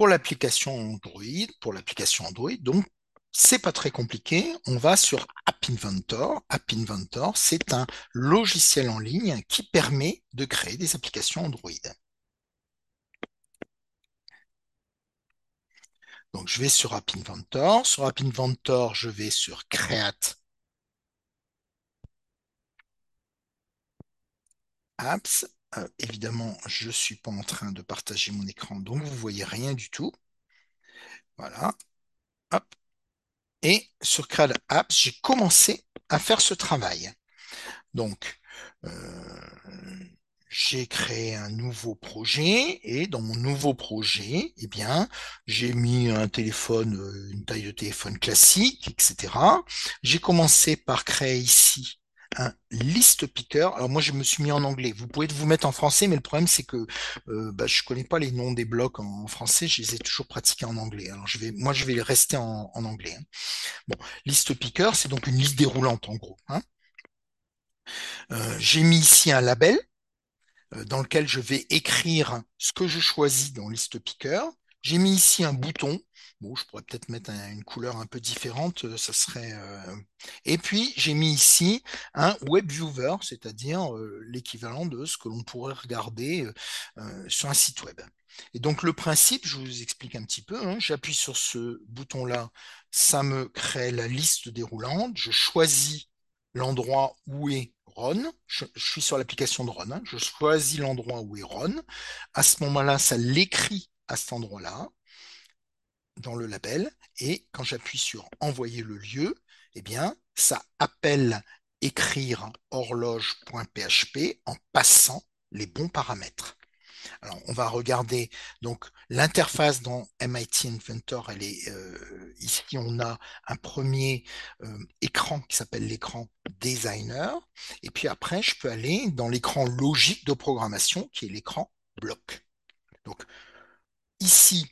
pour l'application Android, pour l'application Android, donc c'est pas très compliqué. On va sur App Inventor. App Inventor, c'est un logiciel en ligne qui permet de créer des applications Android. Donc, je vais sur App Inventor. Sur App Inventor, je vais sur Create Apps. Euh, évidemment, je ne suis pas en train de partager mon écran, donc vous ne voyez rien du tout. Voilà. Hop. Et sur Create Apps, j'ai commencé à faire ce travail. Donc, euh, j'ai créé un nouveau projet et dans mon nouveau projet, eh bien, j'ai mis un téléphone, euh, une taille de téléphone classique, etc. J'ai commencé par créer ici un list picker. Alors moi, je me suis mis en anglais. Vous pouvez vous mettre en français, mais le problème, c'est que euh, bah, je connais pas les noms des blocs en, français. Je les ai toujours pratiqués en anglais. Alors je vais, moi, je vais rester en, anglais. Hein. Bon, list picker, c'est donc une liste déroulante en gros. Hein. Euh, j'ai mis ici un label euh, dans lequel je vais écrire ce que je choisis dans liste picker. J'ai mis ici un bouton Bon, je pourrais peut-être mettre une couleur un peu différente, euh, ça serait. Euh, et puis j'ai mis ici un web viewer, c'est-à-dire euh, l'équivalent de ce que l'on pourrait regarder sur un site web. Et donc le principe, je vous explique un petit peu. Hein. J'appuie sur ce bouton-là, ça me crée la liste déroulante. Je choisis l'endroit où est Ron. Je, suis sur l'application de Ron. Hein. Je choisis l'endroit où est Ron. À ce moment-là, ça l'écrit à cet endroit-là dans le label et quand j'appuie sur envoyer le lieu, eh bien, ça appelle écrire horloge.php en passant les bons paramètres. Alors, on va regarder donc l'interface dans MIT Inventor. Elle est euh, ici. On a un premier euh, écran qui s'appelle l'écran designer. Et puis après, je peux aller dans l'écran logique de programmation qui est l'écran bloc. Donc ici,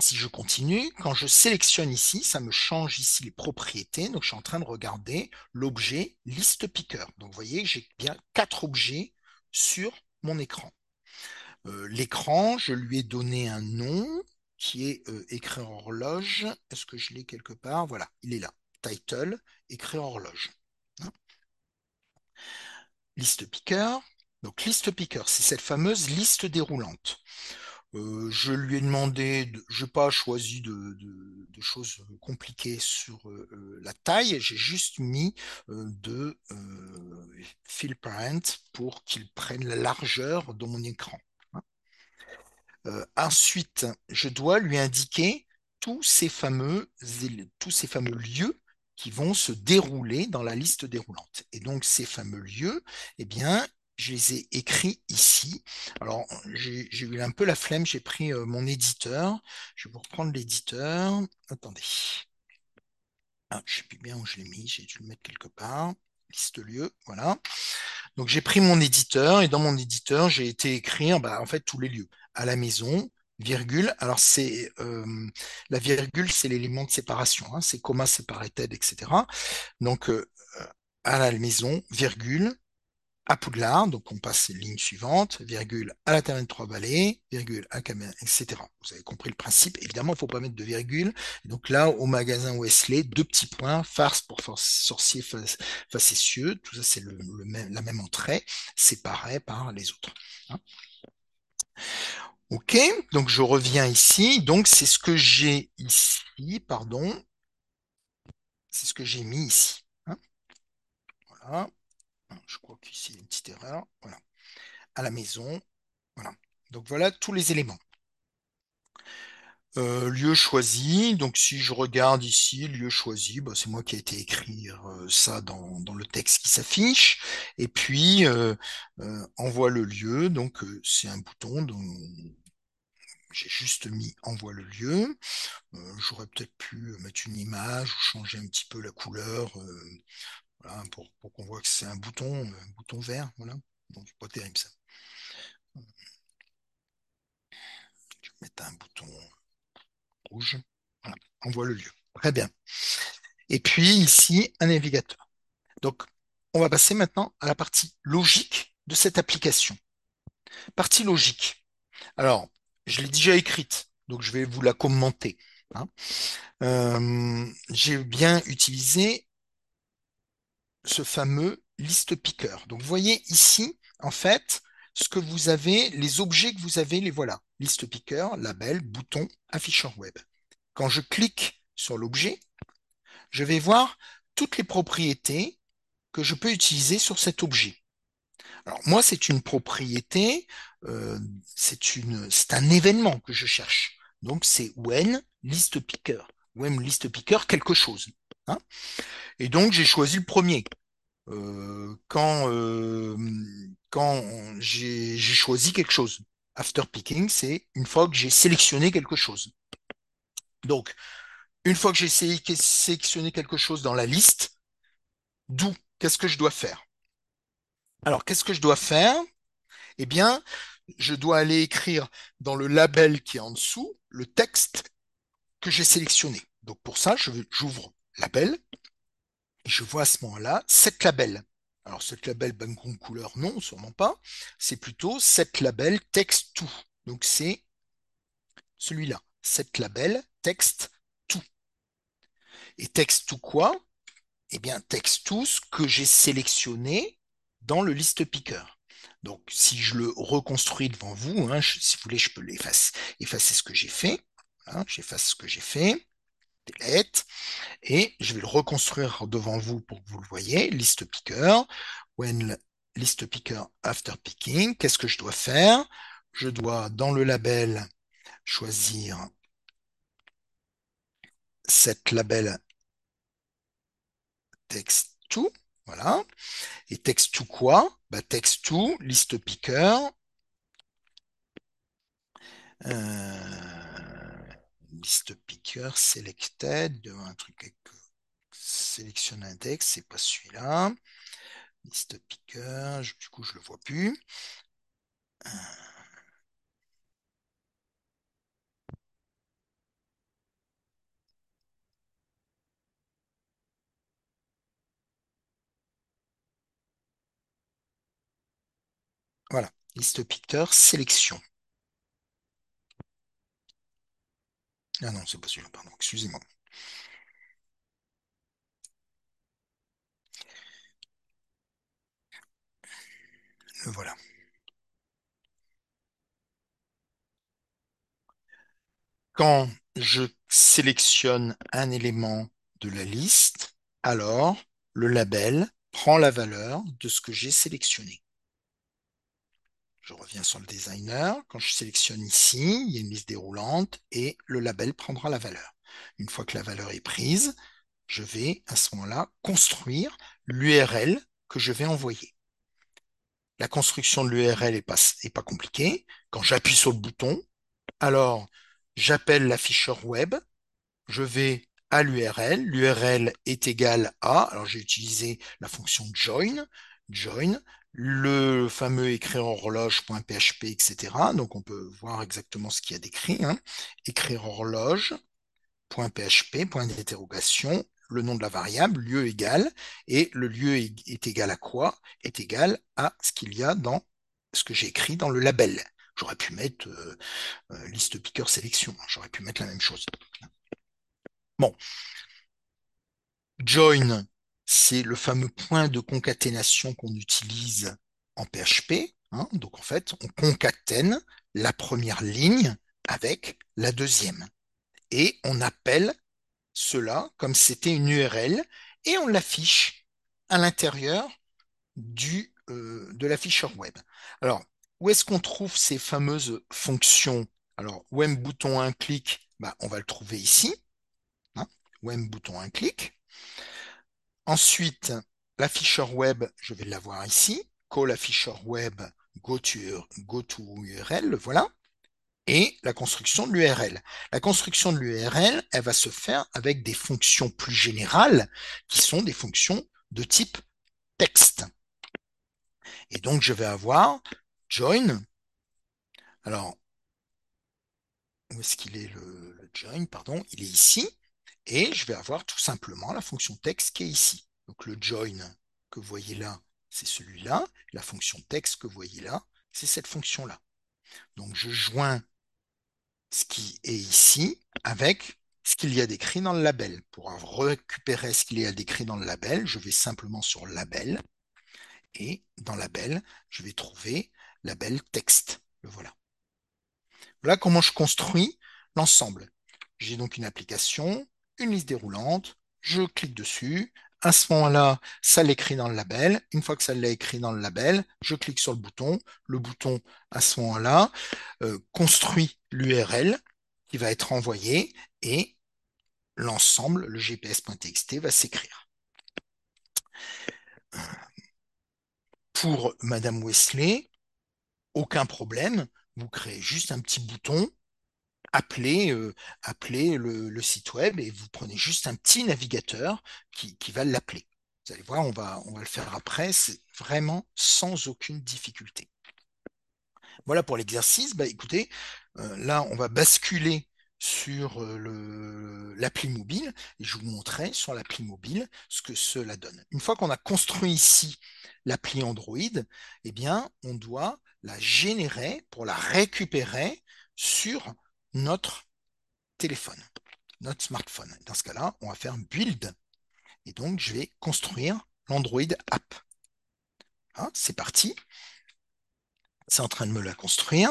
si je continue, quand je sélectionne ici, ça me change ici les propriétés. Donc, je suis en train de regarder l'objet liste picker. Donc, vous voyez, j'ai bien quatre objets sur mon écran. Euh, l'écran, je lui ai donné un nom qui est euh, écrire horloge. Est-ce que je l'ai quelque part? Voilà, il est là. Title, écrire horloge. Hein? Liste picker. Donc, liste picker, c'est cette fameuse liste déroulante. Je lui ai demandé, je n'ai pas choisi de, choses compliquées sur la taille, j'ai juste mis de fill parent pour qu'il prenne la largeur de mon écran. Hein. ensuite, je dois lui indiquer tous ces fameux, tous ces fameux lieux qui vont se dérouler dans la liste déroulante. Et donc, ces fameux lieux, eh bien, je les ai écrits ici. Alors, j'ai eu un peu la flemme, j'ai pris euh, mon éditeur. Je vais vous reprendre l'éditeur. Attendez. Ah, je ne sais plus bien où je l'ai mis, j'ai dû le mettre quelque part. Liste lieu, voilà. Donc j'ai pris mon éditeur et dans mon éditeur, j'ai été écrire bah, en fait tous les lieux. À la maison, virgule. Alors c'est euh, la virgule, c'est l'élément de séparation, hein. c'est comma separated, etc. Donc euh, à la maison, virgule, à Poudlard, donc on passe les lignes suivantes, virgule à la terminale de Trois-Vallées, virgule à Caméra, etc. Vous avez compris le principe. Évidemment, il ne faut pas mettre de virgule. donc là, au magasin Wesley, deux petits points, farce pour sorcier facétieux, tout ça c'est le, même, la même entrée, séparée par les autres. Hein. ok, donc je reviens ici. Donc c'est ce que j'ai ici, pardon. C'est ce que j'ai mis ici. Hein. voilà. Je crois qu'ici, il y a une petite erreur. Voilà. À la maison. Voilà. Donc voilà tous les éléments. Euh, lieu choisi, donc si je regarde ici, lieu choisi, bah, c'est moi qui ai été écrire euh, ça dans, le texte qui s'affiche. Et puis, euh, envoie le lieu, donc c'est un bouton dont j'ai juste mis envoie le lieu. J'aurais peut-être pu mettre une image ou changer un petit peu la couleur pour, qu'on voit que c'est un bouton, un bouton vert, voilà. Donc pas terrible ça. Je vais mettre un bouton rouge. Voilà, on voit le lieu. Très bien. Et puis ici, un navigateur. Donc, on va passer maintenant à la partie logique de cette application. Partie logique. Alors, je l'ai déjà écrite donc je vais vous la commenter. hein. Euh, j'ai bien utilisé ce fameux liste picker. Donc, vous voyez ici, en fait, ce que vous avez, les objets que vous avez, les voilà. Liste picker, label, bouton, afficheur web. Quand je clique sur l'objet, je vais voir toutes les propriétés que je peux utiliser sur cet objet. Alors moi, c'est une propriété, euh, c'est un événement que je cherche. Donc c'est when list picker, when list picker quelque chose. Hein. Et donc j'ai choisi le premier. Euh, quand euh, quand j'ai choisi quelque chose. After picking, c'est une fois que j'ai sélectionné quelque chose. Donc, une fois que j'ai sé- sélectionné quelque chose dans la liste, d'où, qu'est-ce que je dois faire? Alors, qu'est-ce que je dois faire? Eh bien, je dois aller écrire dans le label qui est en dessous le texte que j'ai sélectionné. Donc, pour ça, j'ouvre label je vois à ce moment-là cette label. Alors, cette label background couleur, non, sûrement pas. C'est plutôt cette label text to. Donc, c'est celui-là. Cette label text to. Et text to quoi? Eh bien, text to ce que j'ai sélectionné dans le list picker. Donc, si je le reconstruis devant vous, hein, si vous voulez, je peux l'effacer, effacer ce que j'ai fait. Voilà, j'efface ce que j'ai fait. Et je vais le reconstruire devant vous pour que vous le voyez. List picker. When list picker after picking. Qu'est-ce que je dois faire? Je dois, dans le label, choisir cette label text to. Voilà. Et text to quoi? Bah, text to list picker. Euh, list picker selected. Un truc avec sélectionne index, c'est pas celui-là. List picker, du coup, je le vois plus. Voilà. List picker, sélection. Ah non, c'est pas celui-là, pardon, excusez-moi. Le voilà. Quand je sélectionne un élément de la liste, alors le label prend la valeur de ce que j'ai sélectionné. Je reviens sur le designer. Quand je sélectionne ici, il y a une liste déroulante et le label prendra la valeur. Une fois que la valeur est prise, je vais à ce moment-là construire l'URL que je vais envoyer. La construction de l'URL est pas, est pas compliquée. Quand j'appuie sur le bouton, alors j'appelle l'afficheur web, je vais à l'URL, l'URL est égal à, alors j'ai utilisé la fonction join, join, le fameux écrire horloge.php, etc. Donc on peut voir exactement ce qu'il y a d'écrit. Hein. Écrire horloge.php, point d'interrogation, le nom de la variable, lieu égal, et le lieu est, égal à quoi? Est égal à ce qu'il y a dans ce que j'ai écrit dans le label. J'aurais pu mettre euh, euh, liste picker sélection, j'aurais pu mettre la même chose. Bon, join, c'est le fameux point de concaténation qu'on utilise en PHP. Hein. Donc en fait, on concatène la première ligne avec la deuxième. Et on appelle cela comme c'était une URL et on l'affiche à l'intérieur du, euh, de l'afficheur web. Alors, où est-ce qu'on trouve ces fameuses fonctions? Alors, web bouton un clic, bah, on va le trouver ici. Hein, web bouton un clic. Ensuite, l'afficheur web, je vais l'avoir ici. Call afficheur web, go to, URL, voilà. Et la construction de l'URL. La construction de l'URL, elle va se faire avec des fonctions plus générales qui sont des fonctions de type texte. Et donc, je vais avoir join. Alors, où est-ce qu'il est le join? Pardon, il est ici. Et je vais avoir tout simplement la fonction texte qui est ici. Donc, le join que vous voyez là, c'est celui-là. La fonction texte que vous voyez là, c'est cette fonction-là. Donc, je joins ce qui est ici avec ce qu'il y a décrit dans le label. Pour récupérer ce qu'il y a décrit dans le label, je vais simplement sur label et dans label, je vais trouver label texte. Le voilà. Voilà comment je construis l'ensemble. J'ai donc une application, une liste déroulante, je clique dessus, à ce moment-là, ça l'écrit dans le label. Une fois que ça l'a écrit dans le label, je clique sur le bouton. Le bouton, à ce moment-là, euh, construit l'URL qui va être envoyé et l'ensemble, le gps.txt, va s'écrire. Pour Madame Wesley, aucun problème. Vous créez juste un petit bouton appelez, euh, le, site web et vous prenez juste un petit navigateur qui, va l'appeler. Vous allez voir, on va, le faire après, c'est vraiment sans aucune difficulté. Voilà pour l'exercice. Bah, écoutez, euh, là, on va basculer sur euh, l'appli mobile et je vous montrerai sur l'appli mobile ce que cela donne. Une fois qu'on a construit ici l'appli Android, eh bien, on doit la générer pour la récupérer sur notre téléphone, notre smartphone. Dans ce cas-là, on va faire build. Et donc, je vais construire l'Android app. Hein, c'est parti. C'est en train de me la construire.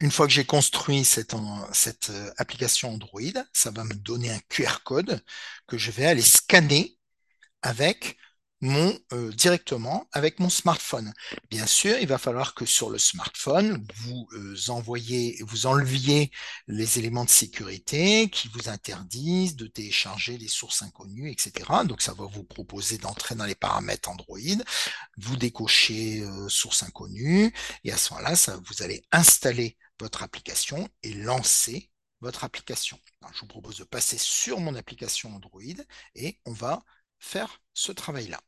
Une fois que j'ai construit cette, cette, euh, application Android, ça va me donner un QR code que je vais aller scanner avec mon euh, directement avec mon smartphone. Bien sûr, il va falloir que sur le smartphone, vous euh, envoyez, vous enleviez les éléments de sécurité qui vous interdisent de télécharger des sources inconnues, etc. Donc, ça va vous proposer d'entrer dans les paramètres Android, vous décochez source inconnue, et à ce moment-là, vous allez installer votre application et lancer votre application. je vous propose de passer sur mon application Android et on va faire ce travail-là.